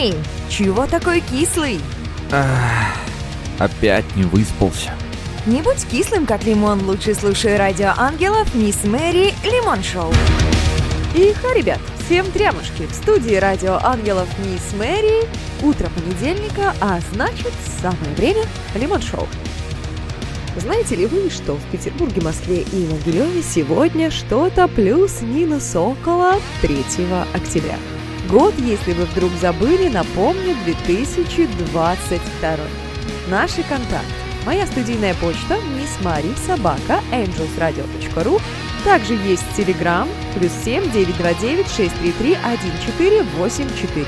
Эй, чего такой кислый? Ах, опять не выспался. Не будь кислым, как лимон, лучше слушай радио ангелов Мисс Мэри Лимон Шоу. Иха, ребят, всем трямушки. В студии радио ангелов Мисс Мэри. Утро понедельника, а значит, самое время Лимон Шоу. Знаете ли вы, что в Петербурге, Москве и Могилеве сегодня что-то плюс-минус около 3 октября? Год, если вы вдруг забыли, напомню, 2022. Наши контакты. Моя студийная почта Miss Мари собака angelsradio.ru Также есть Telegram плюс 7 929 633 1484.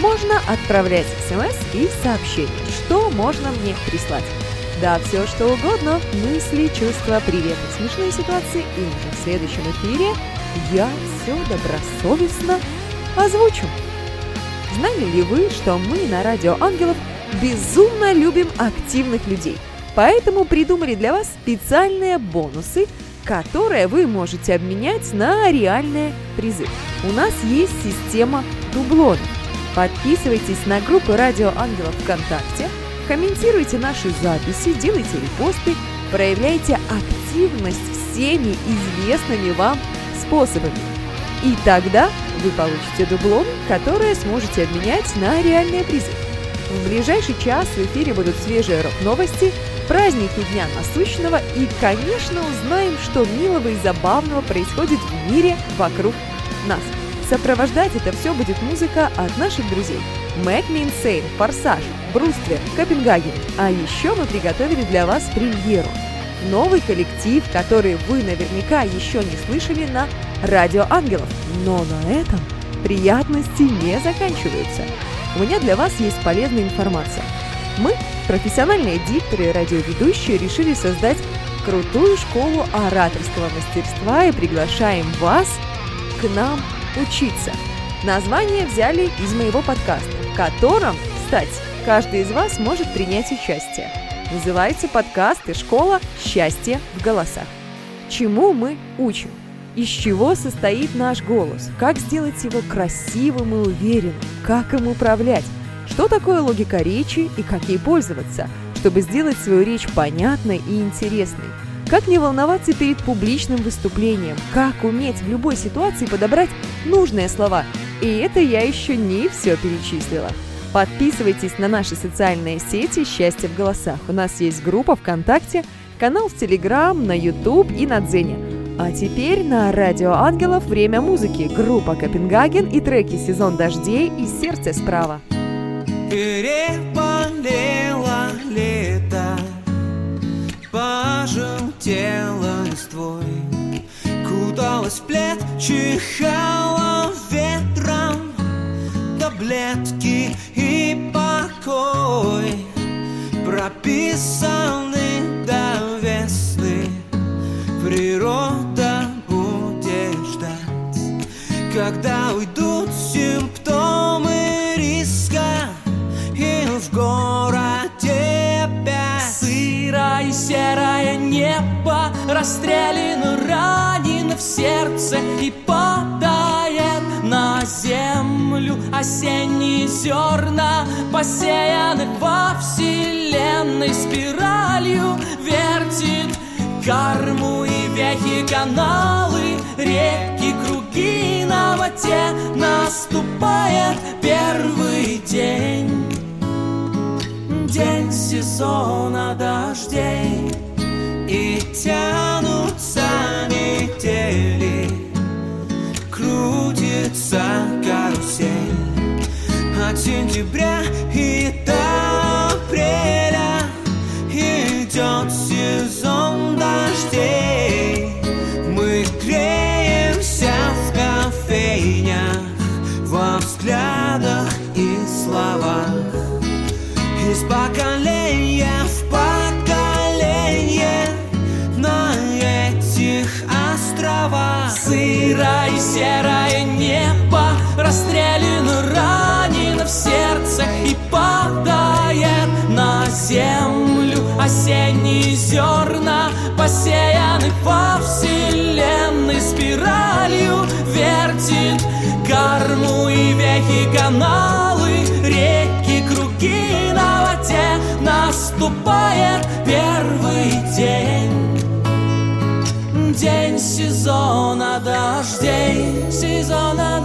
Можно отправлять смс и сообщения. Что можно мне прислать? Да, все что угодно. Мысли, чувства, приветы, смешные ситуации. И уже в следующем эфире я все добросовестно озвучу. Знали ли вы, что мы на Радио Ангелов безумно любим активных людей? Поэтому придумали для вас специальные бонусы, которые вы можете обменять на реальные призы. У нас есть система дублонов. Подписывайтесь на группы Радио Ангелов ВКонтакте, комментируйте наши записи, делайте репосты, проявляйте активность всеми известными вам способами. И тогда вы получите дублон, которые сможете обменять на реальные призы. В ближайший час в эфире будут свежие рок-новости, праздники Дня Насущного и, конечно, узнаем, что милого и забавного происходит в мире вокруг нас. Сопровождать это все будет музыка от наших друзей. Мэг Минсейн, Форсаж, Бруствер, Копенгаген. А еще мы приготовили для вас премьеру. Новый коллектив, который вы наверняка еще не слышали на Радио Ангелов. Но на этом приятности не заканчиваются. У меня для вас есть полезная информация. Мы, профессиональные дикторы и радиоведущие, решили создать крутую школу ораторского мастерства и приглашаем вас к нам учиться. Название взяли из моего подкаста, в котором, кстати, каждый из вас может принять участие. Называется подкаст и школа «Счастье в голосах». Чему мы учим? Из чего состоит наш голос? Как сделать его красивым и уверенным? Как им управлять? Что такое логика речи и как ей пользоваться, чтобы сделать свою речь понятной и интересной? Как не волноваться перед публичным выступлением? Как уметь в любой ситуации подобрать нужные слова? И это я еще не все перечислила. Подписывайтесь на наши социальные сети «Счастье в голосах». У нас есть группа ВКонтакте, канал в Телеграм, на YouTube и на Дзене. А теперь на Радио Ангелов время музыки, группа Копенгаген и треки «Сезон дождей» и «Сердце справа». Переболело лето, пожелтело листвой, Куталась в плед, чихала ветром, Таблетки и покой. Прописаны до весны, Природа Когда уйдут симптомы риска, И в городе опять Сырое серое небо Расстреляно, ранено в сердце И падает на землю. Осенние зерна Посеяны во вселенной Спиралью вертит карму И вехи каналы Реки, круги на воде Наступает первый день. День сезона дождей И тянутся недели Крутится карусель. От сентября и до апреля Идет сезон дождей из поколения в поколение на этих островах. Сырое серое небо Расстреляно, ранено в сердце И падает на землю. Осенние зерна Посеяны во вселенной Спиралью вертит Корму и вехи каналы наступает первый день. День сезона дождей Сезона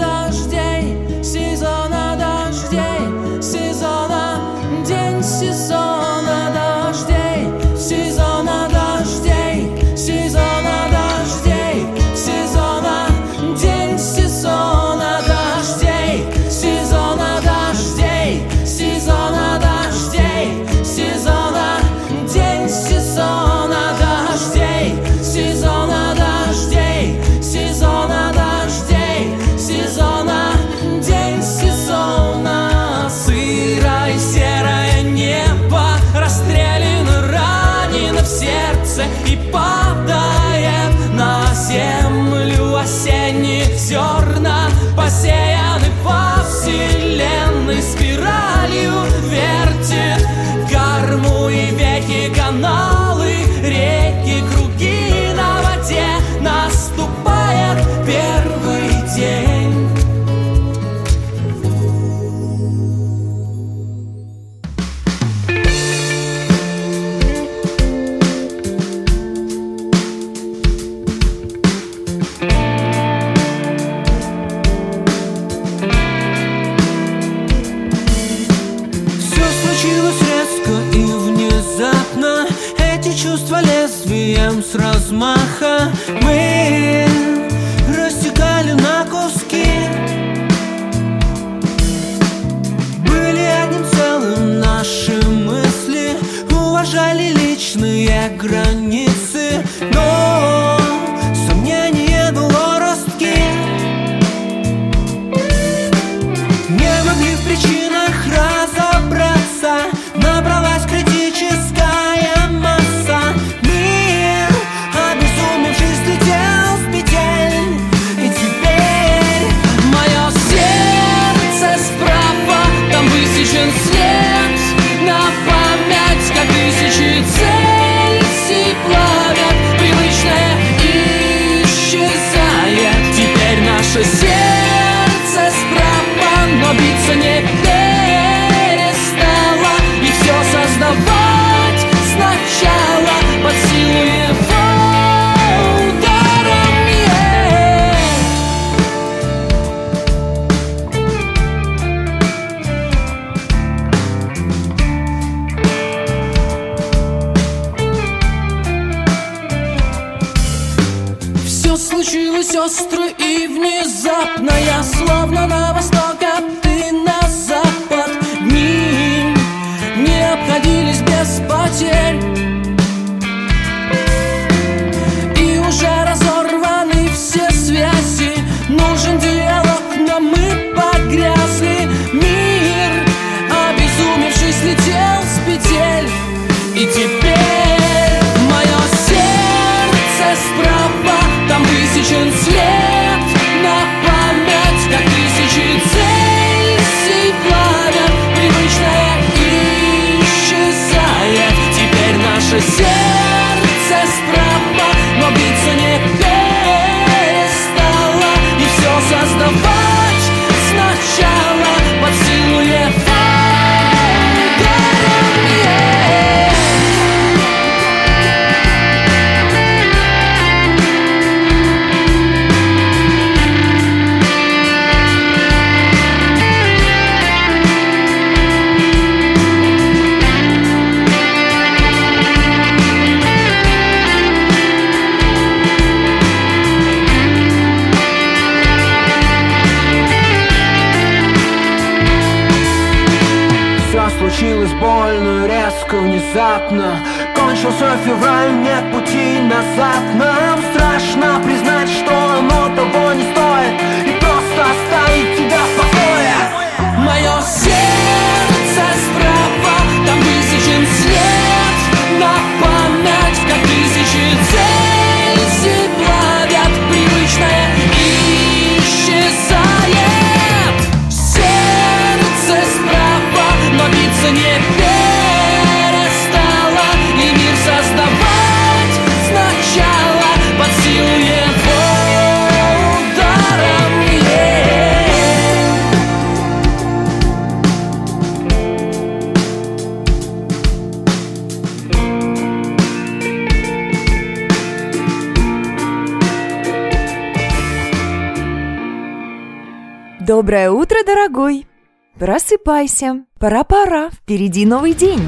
Просыпайся, пора-пора, впереди новый день.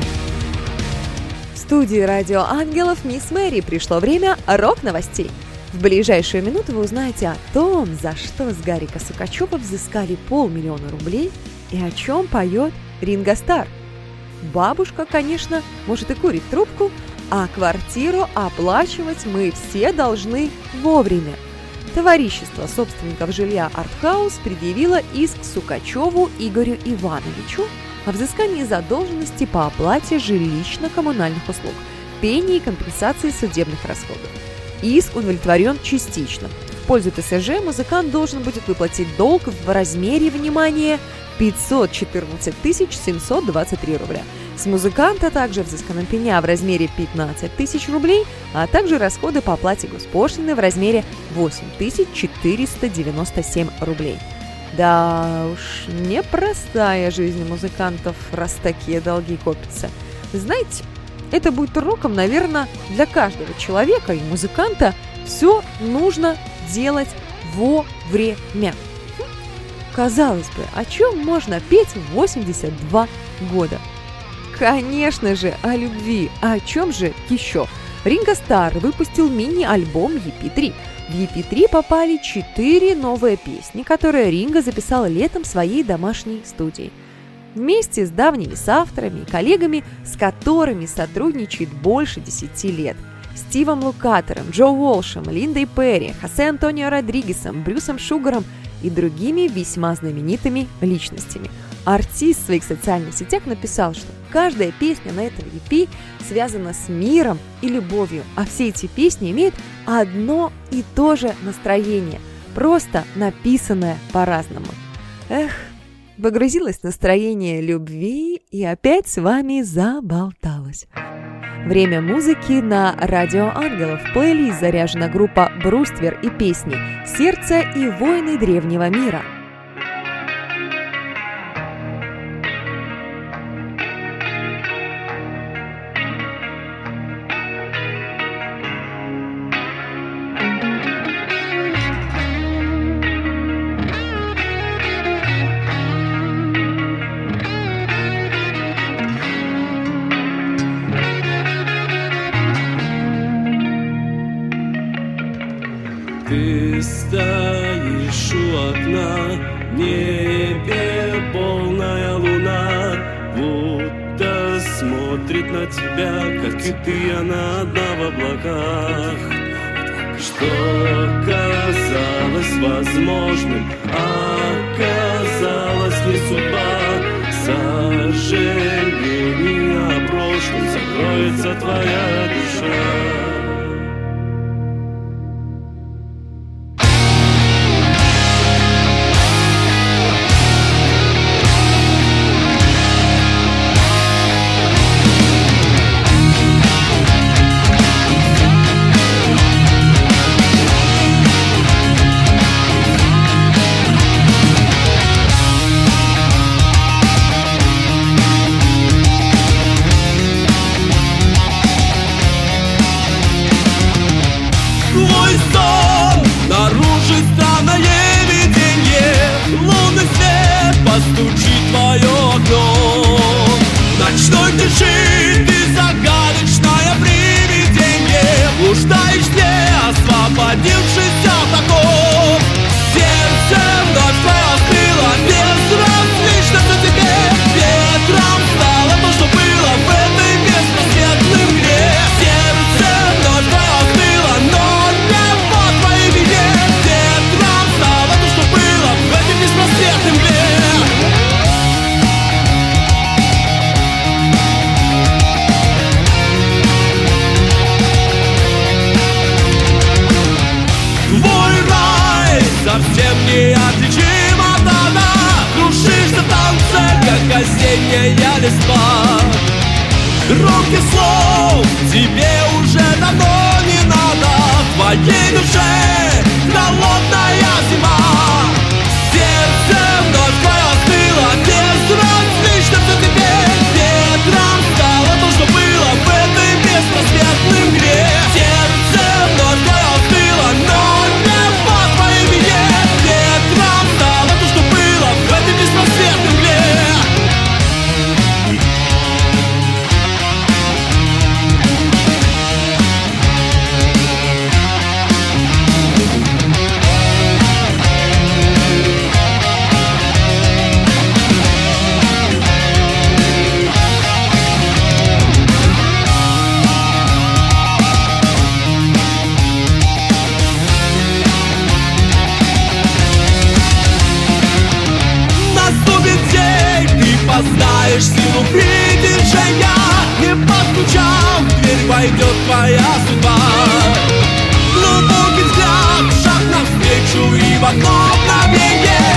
В студии радио Ангелов Мисс Мэри пришло время рок-новостей. В ближайшую минуту вы узнаете о том, за что с Гарика Сукачева взыскали полмиллиона рублей и о чем поет Ринго Стар. Бабушка, конечно, может и курит трубку, а квартиру оплачивать мы все должны вовремя. Товарищество собственников жилья «Артхаус» предъявило иск Сукачеву Игорю Ивановичу о взыскании задолженности по оплате жилищно-коммунальных услуг, пении и компенсации судебных расходов. Иск удовлетворен частично. В пользу ТСЖ музыкант должен будет выплатить долг в размере, внимания 514 723 рубля. С музыканта также взыскана пеня в размере 15 тысяч рублей, а также расходы по оплате госпошлины в размере 8 497 рублей. Да уж, непростая жизнь музыкантов, раз такие долги копятся. Знаете, это будет уроком, наверное, для каждого человека и музыканта. Все нужно делать вовремя. Казалось бы, о чем можно петь в 82 года? Конечно же, о любви. А о чем же еще? Ринго Стар выпустил мини-альбом EP3. В EP3 попали четыре новые песни, которые Ринго записал летом в своей домашней студии. Вместе с давними соавторами и коллегами, с которыми сотрудничает больше 10 лет. Стивом Лукатером, Джо Уолшем, Линдой Перри, Хосе Антонио Родригесом, Брюсом Шугаром и другими весьма знаменитыми личностями – Артист в своих социальных сетях написал, что каждая песня на этом EP связана с миром и любовью, а все эти песни имеют одно и то же настроение, просто написанное по-разному. Эх, погрузилось настроение любви и опять с вами заболталась. Время музыки на Радио Ангелов. В плейлист заряжена группа «Бруствер» и песни «Сердце и войны древнего мира». Судьба Глубокий взгляд, шаг навстречу и в одно мгновенье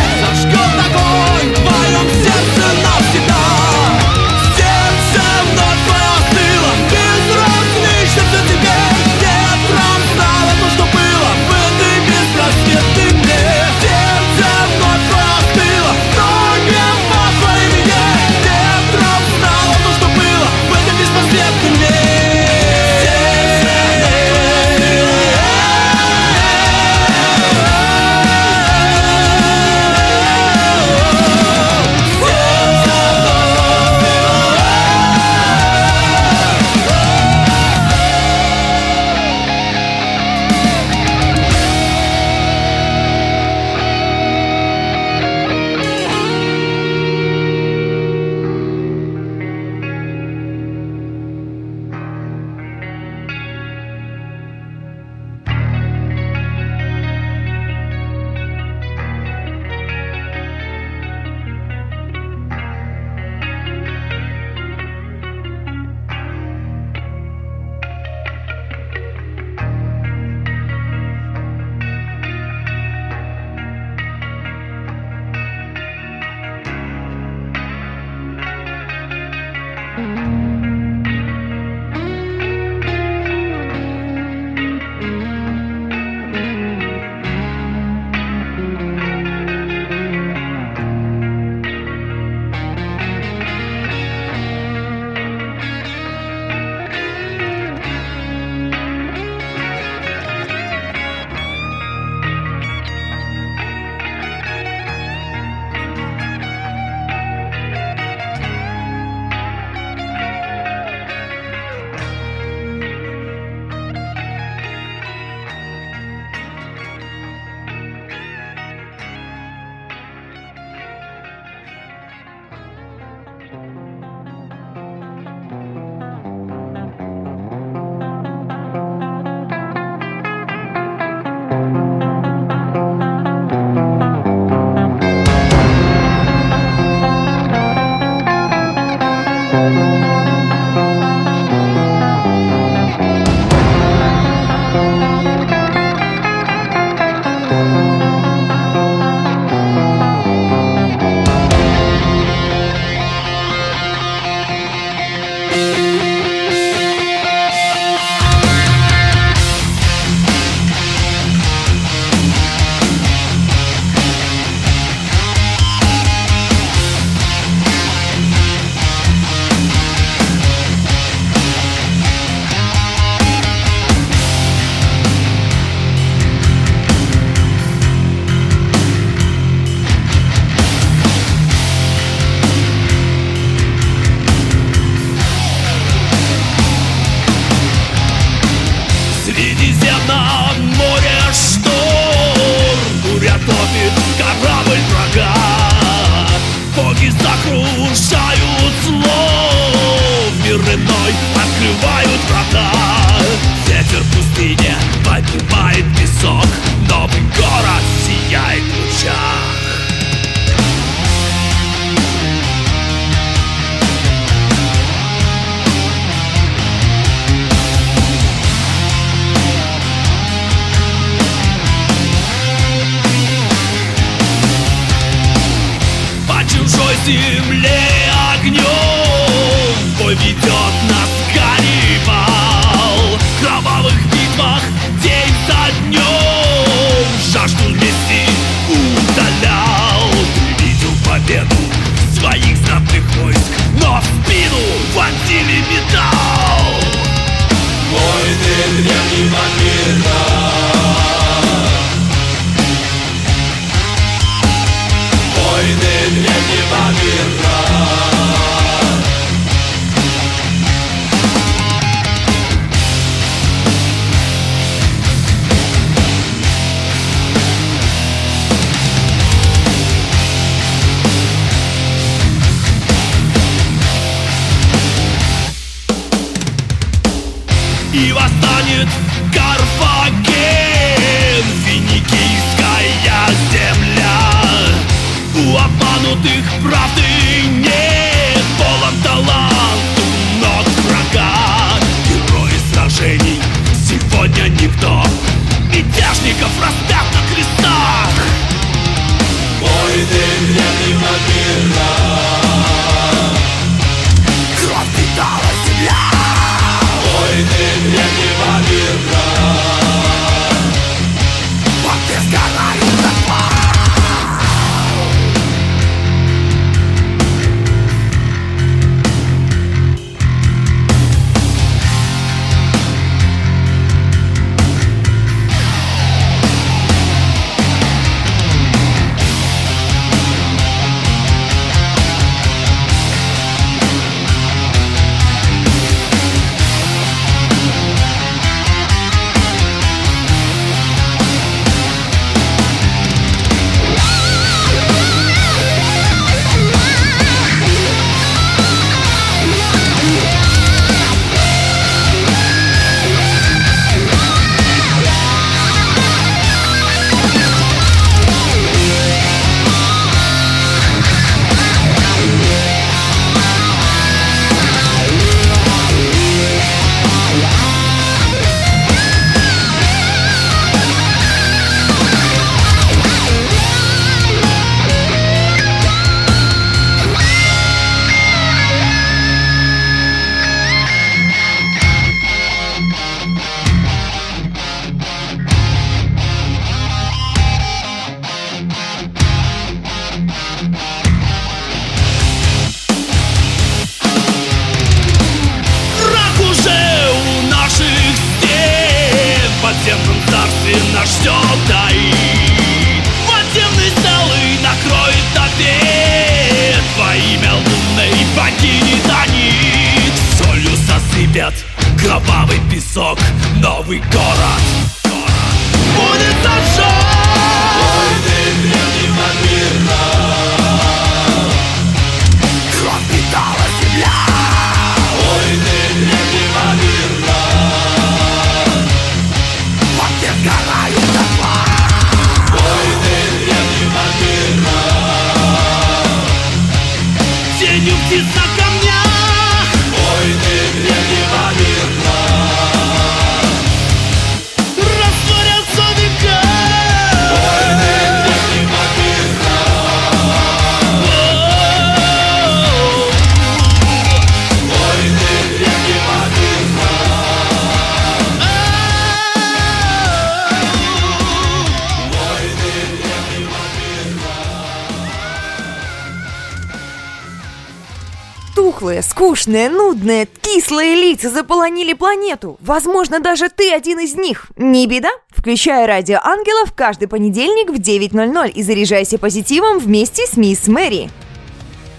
Тухлые, скучные, нудные, кислые лица заполонили планету. Возможно, даже ты один из них. Не беда. Включай радио ангелов каждый понедельник в 9.00 и заряжайся позитивом вместе с мисс Мэри.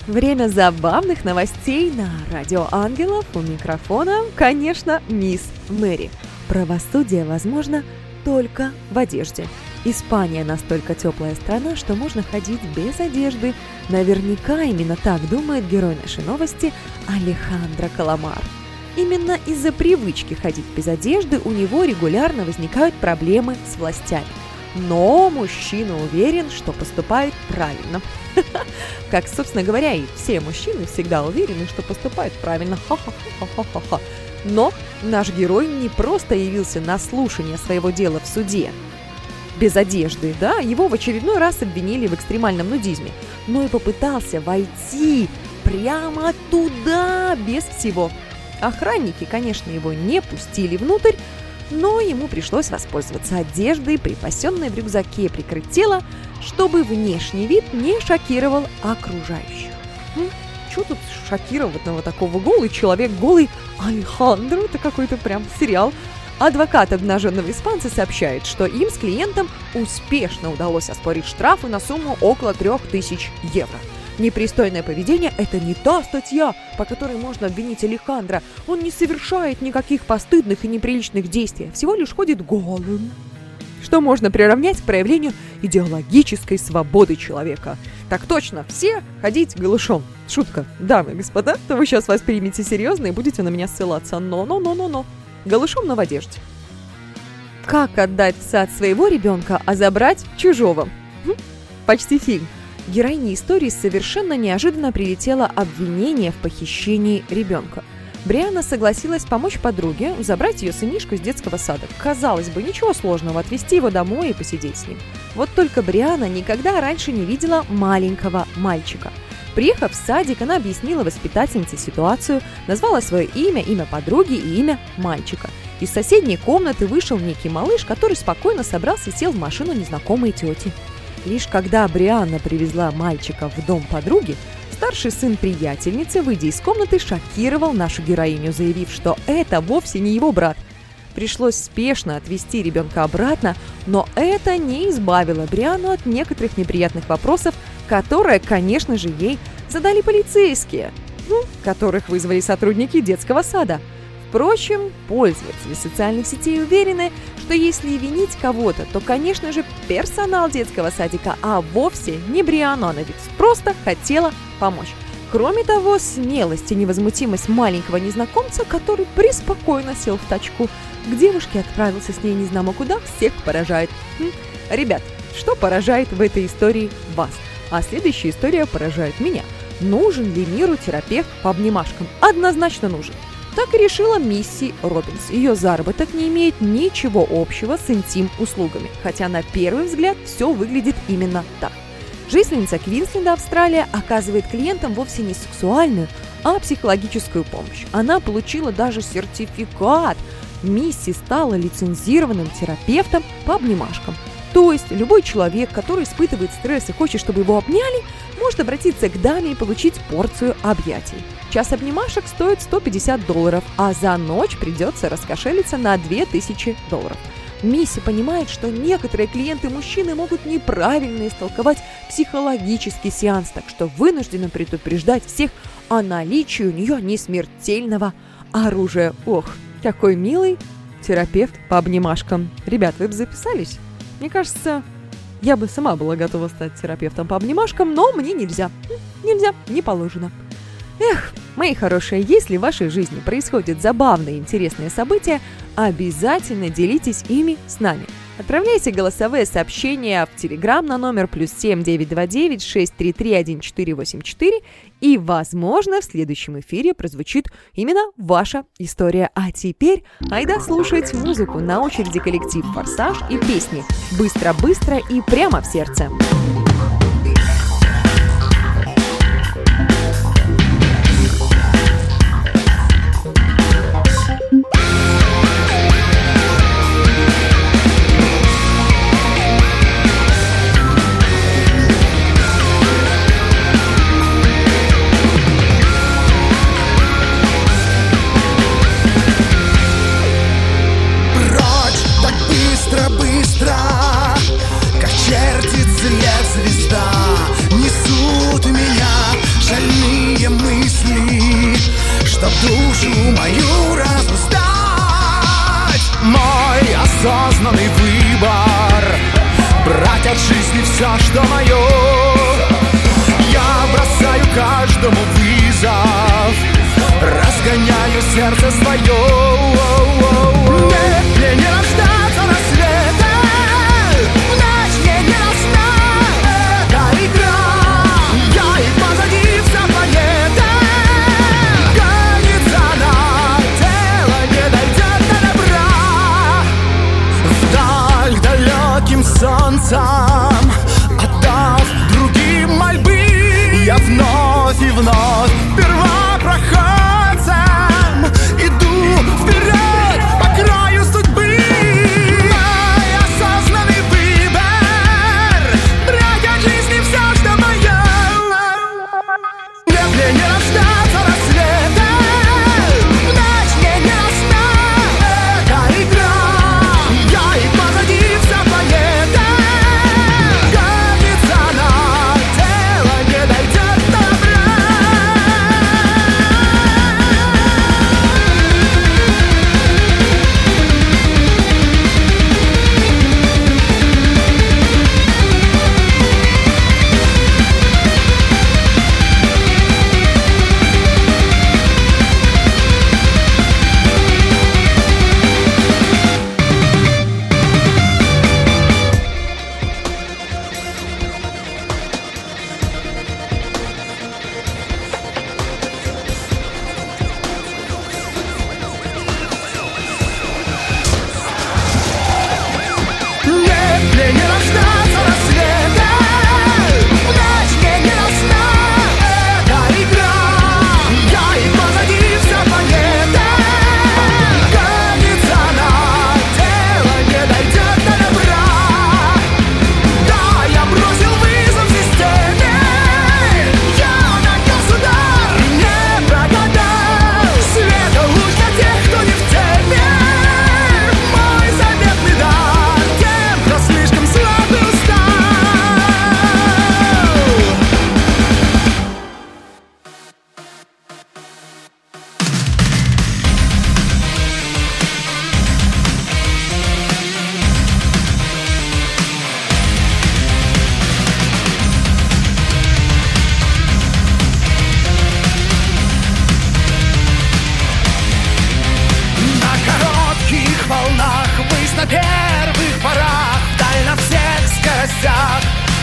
Время забавных новостей на Радио Ангелов. У микрофона, конечно, мисс Мэри. Правосудие возможно только в одежде. Испания настолько теплая страна, что можно ходить без одежды. Наверняка именно так думает герой нашей новости Алехандро Каламар. Именно из-за привычки ходить без одежды у него регулярно возникают проблемы с властями. Но мужчина уверен, что поступает правильно. Как, собственно говоря, и все мужчины всегда уверены, что поступают правильно. Но наш герой не просто явился на слушание своего дела в суде, без одежды, да, его в очередной раз обвинили в экстремальном нудизме, но и попытался войти прямо туда без всего. Охранники, конечно, его не пустили внутрь, но ему пришлось воспользоваться одеждой, припасенной в рюкзаке, прикрыть тело, чтобы внешний вид не шокировал окружающих. Что тут шокированного такого голый человек, голый Алехандро, это какой-то прям сериал. Адвокат обнаженного испанца сообщает, что им с клиентом успешно удалось оспорить штрафы на сумму около 3000 евро. Непристойное поведение – это не та статья, по которой можно обвинить Алехандро. Он не совершает никаких постыдных и неприличных действий, а всего лишь ходит голым. Что можно приравнять к проявлению идеологической свободы человека. Так точно, все ходить голышом. Шутка, дамы и господа, то вы сейчас воспримете серьезно и будете на меня ссылаться. Но-но-но-но-но. Голышом, но в одежде. Как отдать в сад своего ребенка, а забрать чужого? Хм, почти фильм. Героине истории совершенно неожиданно прилетело обвинение в похищении ребенка. Бриана согласилась помочь подруге забрать ее сынишку из детского сада. Казалось бы, ничего сложного отвезти его домой и посидеть с ним. Вот только Бриана никогда раньше не видела маленького мальчика. Приехав в садик, она объяснила воспитательнице ситуацию, назвала свое имя, имя подруги и имя мальчика. Из соседней комнаты вышел некий малыш, который спокойно собрался и сел в машину незнакомой тети. Лишь когда Брианна привезла мальчика в дом подруги, старший сын приятельницы, выйдя из комнаты, шокировал нашу героиню, заявив, что это вовсе не его брат. Пришлось спешно отвезти ребенка обратно, но это не избавило Бриану от некоторых неприятных вопросов, которые, конечно же, ей задали полицейские, ну, которых вызвали сотрудники детского сада. Впрочем, пользователи социальных сетей уверены, что если винить кого-то, то, конечно же, персонал детского садика, а вовсе не Бриану, она ведь просто хотела помочь. Кроме того, смелость и невозмутимость маленького незнакомца, который преспокойно сел в тачку, к девушке отправился с ней незнамо куда, всех поражает. Хм. Ребят, что поражает в этой истории вас? А следующая история поражает меня. Нужен ли миру терапевт по обнимашкам? Однозначно нужен. Так и решила Мисси Робинс. Ее заработок не имеет ничего общего с интим-услугами, хотя на первый взгляд все выглядит именно так. Жительница Квинсленда, Австралия, оказывает клиентам вовсе не сексуальную, а психологическую помощь. Она получила даже сертификат. Мисси стала лицензированным терапевтом по обнимашкам. То есть любой человек, который испытывает стресс и хочет, чтобы его обняли, может обратиться к даме и получить порцию объятий. Час обнимашек стоит 150 долларов, а за ночь придется раскошелиться на 2000 долларов. Мисси понимает, что некоторые клиенты-мужчины могут неправильно истолковать психологический сеанс, так что вынуждена предупреждать всех о наличии у нее несмертельного оружия. Ох, какой милый терапевт по обнимашкам. Ребят, вы бы записались? Мне кажется, я бы сама была готова стать терапевтом по обнимашкам, но мне нельзя. Нельзя, не положено. Эх, мои хорошие, если в вашей жизни происходят забавные и интересные события, обязательно делитесь ими с нами – Отправляйте голосовые сообщения в Телеграм на номер плюс 7929 633 1484 и, возможно, в следующем эфире прозвучит именно ваша история. А теперь айда слушать музыку. На очереди коллектив «Форсаж» и песни «Быстро-быстро» и «Прямо в сердце». Thank сердце свое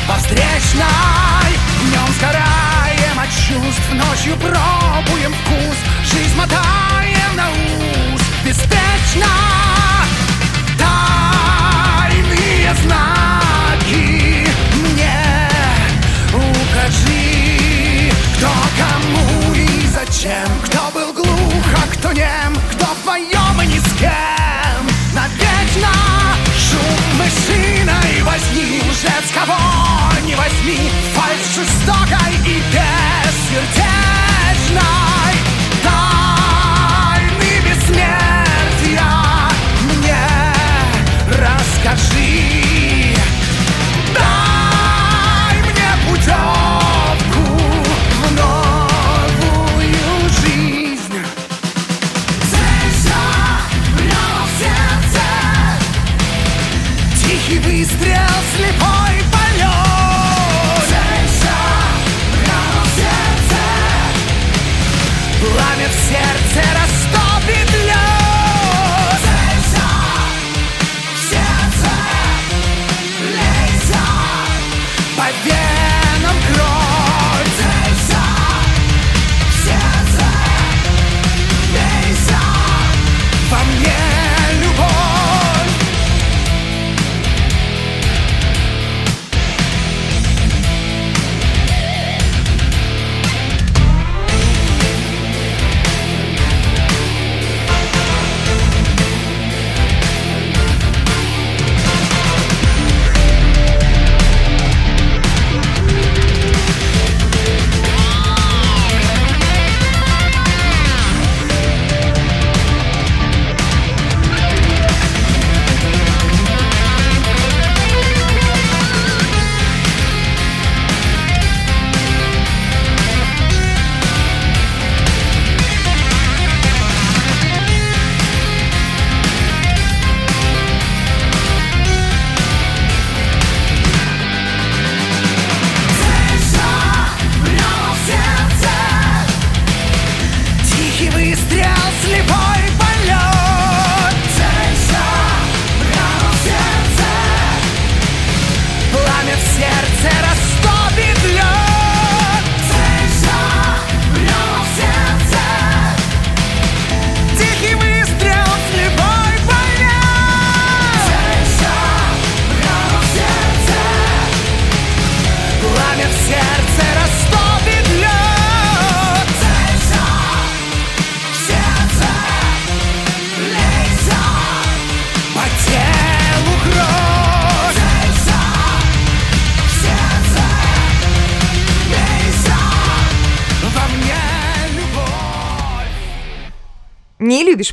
По встречной Днем сгораем от чувств Ночью пробуем вкус. Жизнь мотаем на ус. Беспечно. возьми, лжец кого не возьми, фальш жестокой и бессердечной.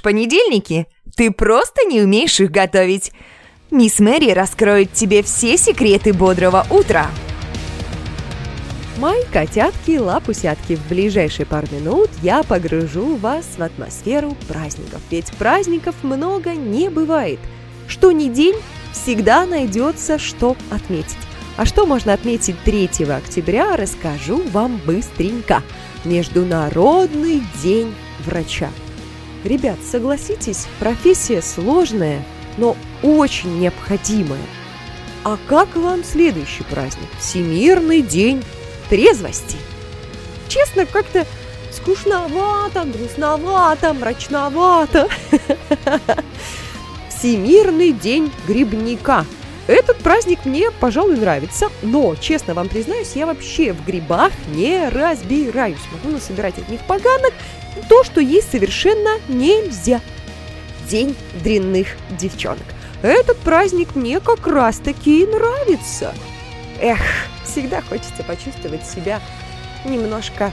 Понедельники? Ты просто не умеешь их готовить. Мисс Мэри раскроет тебе все секреты бодрого утра. Мои котятки, лапусятки, в ближайшие пару минут я погружу вас в атмосферу праздников. Ведь праздников много не бывает. Что ни день, всегда найдется, что отметить. А что можно отметить 3 октября, расскажу вам быстренько. Международный день врача. Ребят, согласитесь, профессия сложная, но очень необходимая. А как вам следующий праздник? Всемирный день трезвости. Честно, как-то скучновато, грустновато, мрачновато. Всемирный день грибника. Этот праздник мне, пожалуй, нравится, но, честно вам признаюсь, я вообще в грибах не разбираюсь. Могу насобирать от них поганок, то, что есть совершенно нельзя. День дрянных девчонок. Этот праздник мне как раз-таки и нравится. Эх, всегда хочется почувствовать себя немножко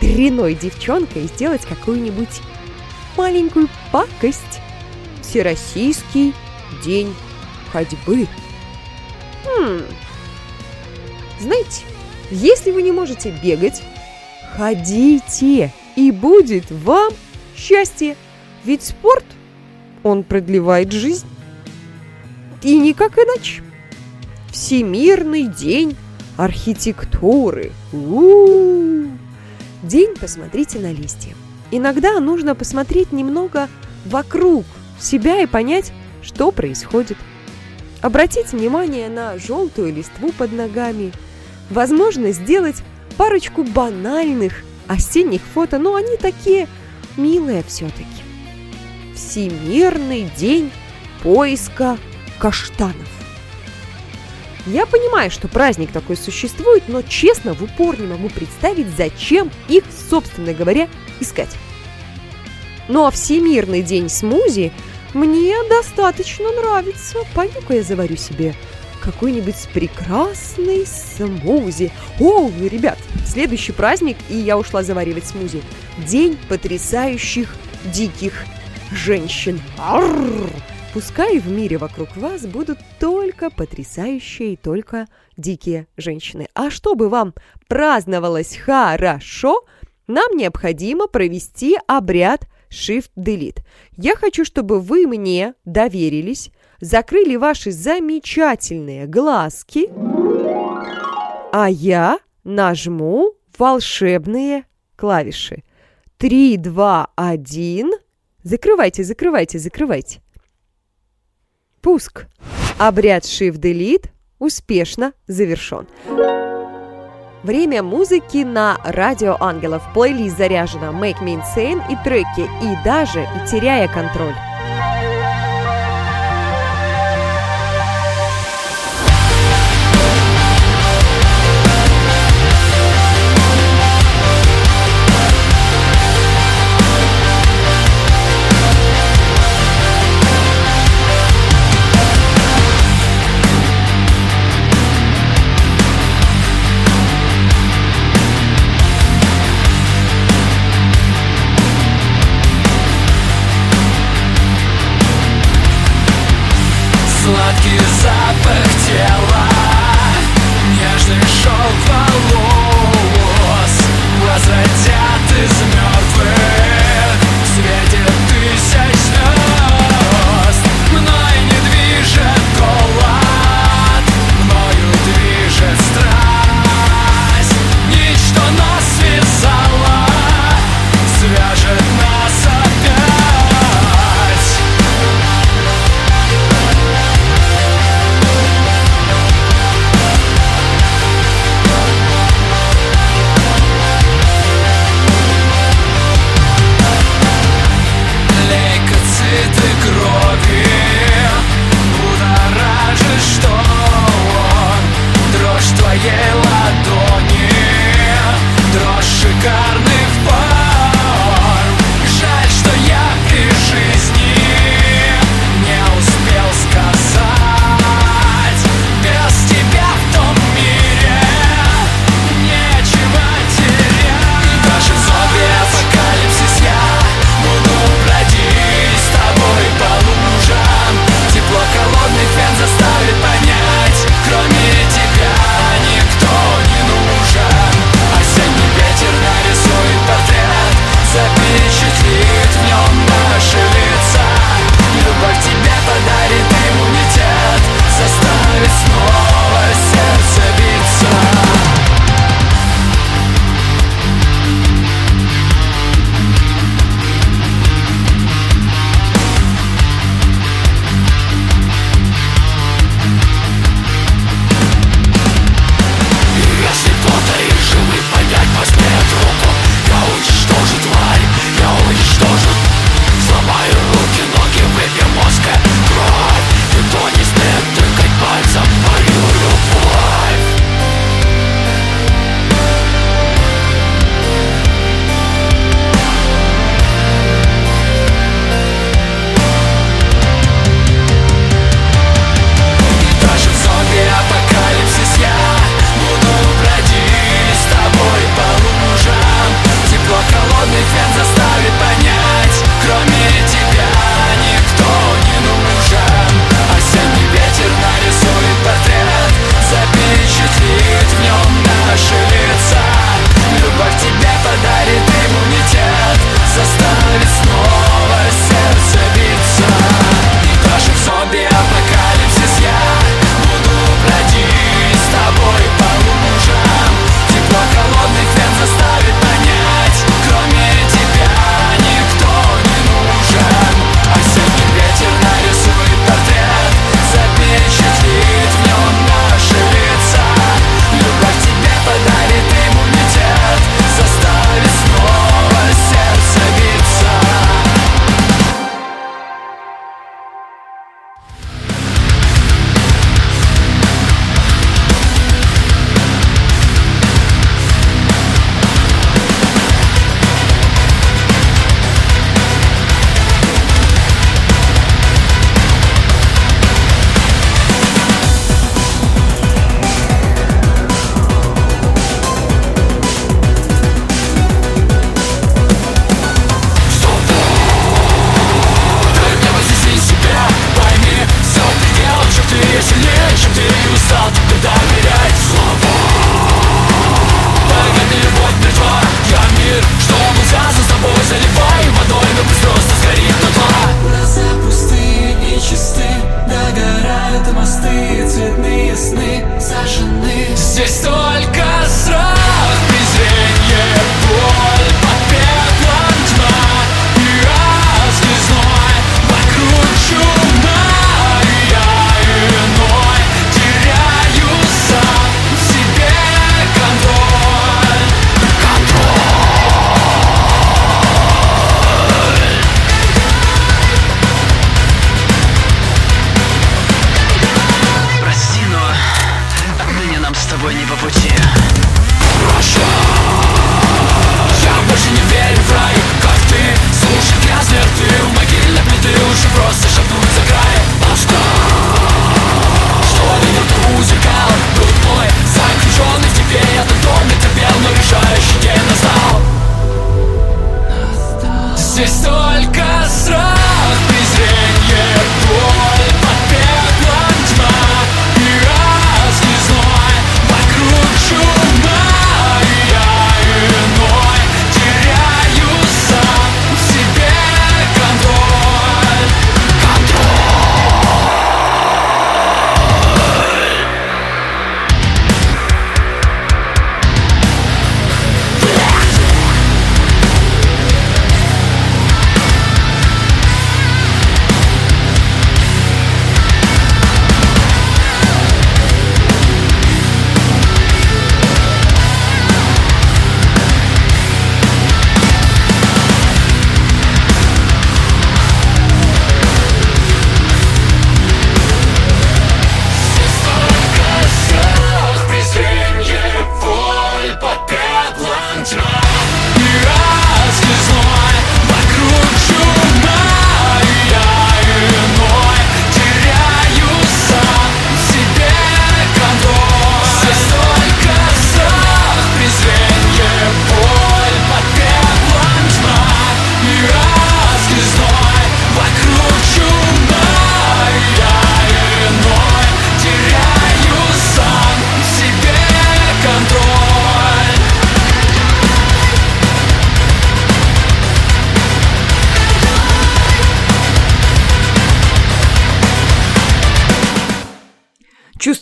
дряной девчонкой и сделать какую-нибудь маленькую пакость. Всероссийский день ходьбы. Хм. Знаете, если вы не можете бегать, ходите, и будет вам счастье. Ведь спорт, он продлевает жизнь. И никак иначе. Всемирный день архитектуры. У-у-у. День посмотрите на листья. Иногда нужно посмотреть немного вокруг себя и понять, что происходит. Обратить внимание на желтую листву под ногами. Возможно, сделать парочку банальных осенних фото, но они такие милые все-таки. Всемирный день поиска каштанов. Я понимаю, что праздник такой существует, но честно в упор не могу представить, зачем их, собственно говоря, искать. Ну а Всемирный день смузи мне достаточно нравится. Пойду-ка я заварю себе какой-нибудь прекрасный смузи. О, ребят, следующий праздник, и я ушла заваривать смузи. День потрясающих диких женщин. Арррр! Пускай в мире вокруг вас будут только потрясающие и только дикие женщины. А чтобы вам праздновалось хорошо, нам необходимо провести обряд Shift-Delete. Я хочу, чтобы вы мне доверились, закрыли ваши замечательные глазки, а я нажму волшебные клавиши. 3, 2, 1. Закрывайте, закрывайте, закрывайте. Пуск. Обряд Shift-Delete успешно завершен. Время музыки на Радио Ангелов. Плейлист заряжена Make Me Insane и треки, и даже и теряя контроль.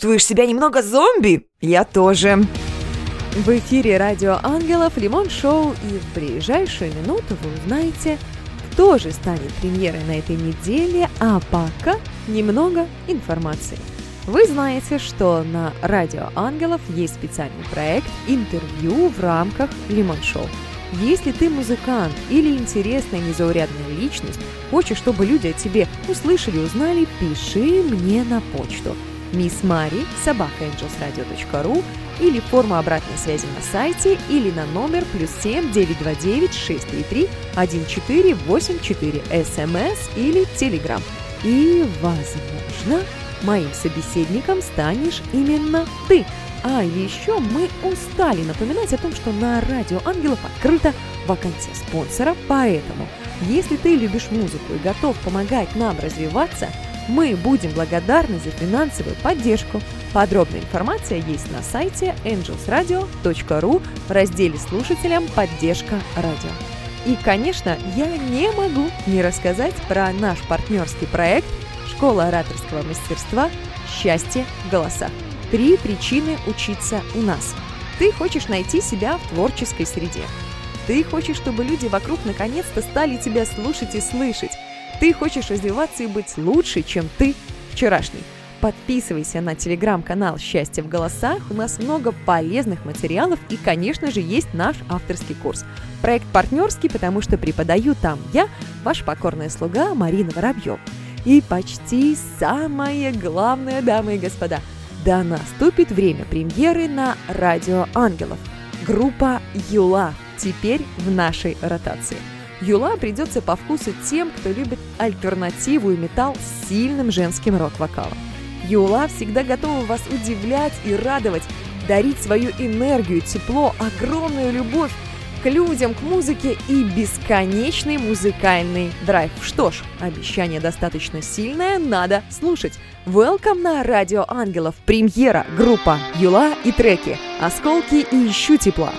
Чувствуешь себя немного зомби? Я тоже. В эфире Радио Ангелов Лимон Шоу, и в ближайшую минуту вы узнаете, кто же станет премьерой на этой неделе, а пока немного информации. Вы знаете, что на Радио Ангелов есть специальный проект интервью в рамках Лимон Шоу. Если ты музыкант или интересная незаурядная личность, хочешь, чтобы люди о тебе услышали, узнали, пиши мне на почту мисс Мари, собакаangelsradio.ru или форма обратной связи на сайте или на номер плюс 7 929 633 1484 смс или телеграм. И, возможно, моим собеседником станешь именно ты. А еще мы устали напоминать о том, что на Радио Ангелов открыта вакансия спонсора, поэтому, если ты любишь музыку и готов помогать нам развиваться – мы будем благодарны за финансовую поддержку. Подробная информация есть на сайте angelsradio.ru в разделе «Слушателям. Поддержка радио». И, конечно, я не могу не рассказать про наш партнерский проект «Школа ораторского мастерства. Счастье в голосах». Три причины учиться у нас. Ты хочешь найти себя в творческой среде. Ты хочешь, чтобы люди вокруг наконец-то стали тебя слушать и слышать. Ты хочешь развиваться и быть лучше, чем ты вчерашний. Подписывайся на телеграм-канал «Счастье в голосах». У нас много полезных материалов и, конечно же, есть наш авторский курс. Проект партнерский, потому что преподаю там я, ваш покорная слуга Марина Воробьев. И почти самое главное, дамы и господа, да наступит время премьеры на Радио Ангелов. Группа Юла теперь в нашей ротации – Юла придется по вкусу тем, кто любит альтернативу и металл с сильным женским рок-вокалом. Юла всегда готова вас удивлять и радовать, дарить свою энергию, тепло, огромную любовь к людям, к музыке и бесконечный музыкальный драйв. Что ж, обещание достаточно сильное, надо слушать. Welcome на Радио Ангелов, премьера, группа Юла и треки «Осколки» и «Ищу тепла».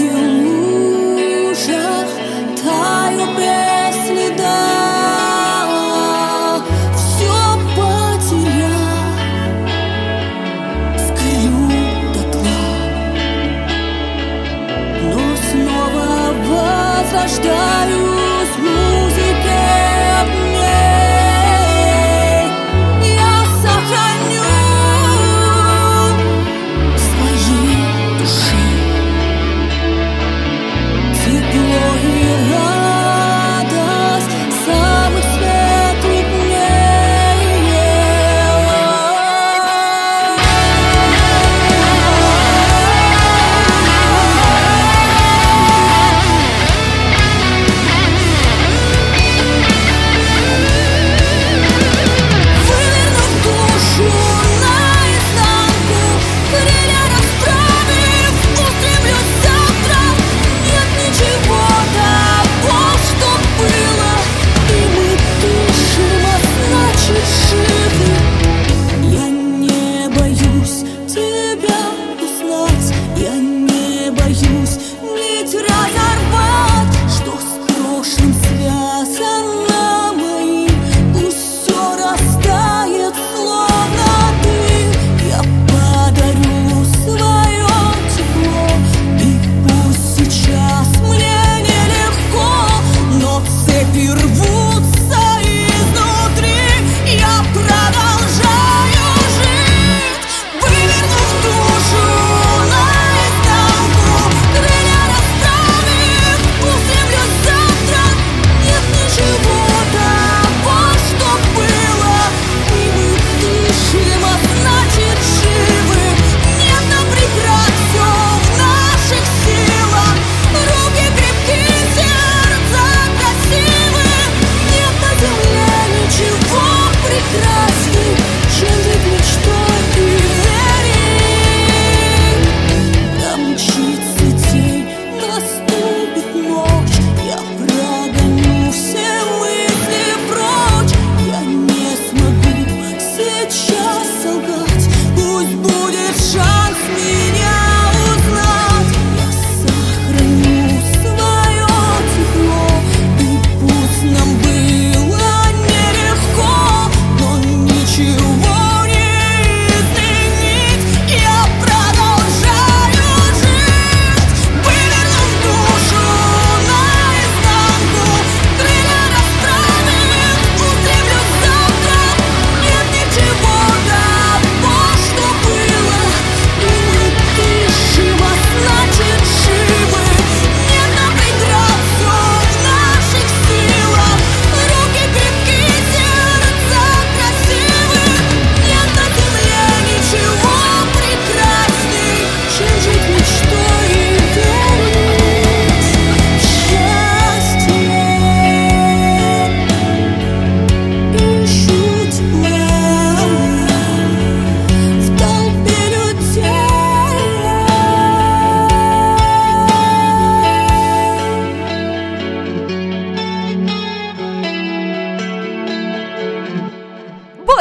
you.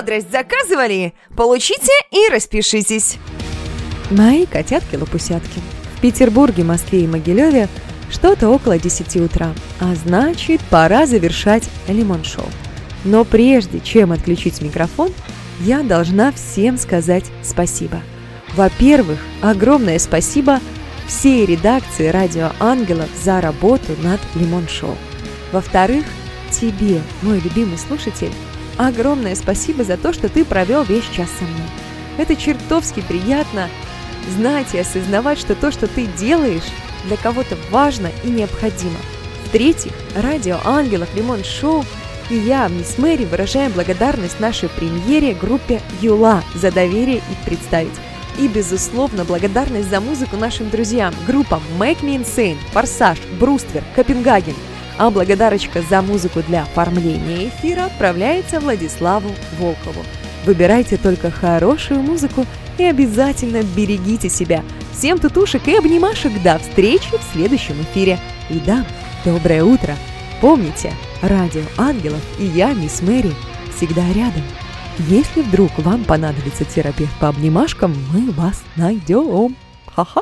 Бодрость заказывали? Получите и распишитесь. Мои котятки-лопусятки. В Петербурге, Москве и Могилеве что-то около 10 утра. А значит, пора завершать лимон-шоу. Но прежде чем отключить микрофон, я должна всем сказать спасибо. Во-первых, огромное спасибо всей редакции «Радио Ангелов» за работу над лимон-шоу. Во-вторых, тебе, мой любимый слушатель, огромное спасибо за то, что ты провел весь час со мной. Это чертовски приятно знать и осознавать, что то, что ты делаешь, для кого-то важно и необходимо. В-третьих, радио «Ангелов» Лимон Шоу и я, мисс Мэри, выражаем благодарность нашей премьере группе Юла за доверие их представить. И, безусловно, благодарность за музыку нашим друзьям, группам Make Me Insane, Форсаж, Бруствер, Копенгаген. А благодарочка за музыку для оформления эфира отправляется Владиславу Волкову. Выбирайте только хорошую музыку и обязательно берегите себя. Всем тутушек и обнимашек. До встречи в следующем эфире. И да, доброе утро. Помните, радио Ангелов и я, мисс Мэри, всегда рядом. Если вдруг вам понадобится терапевт по обнимашкам, мы вас найдем. Ха-ха.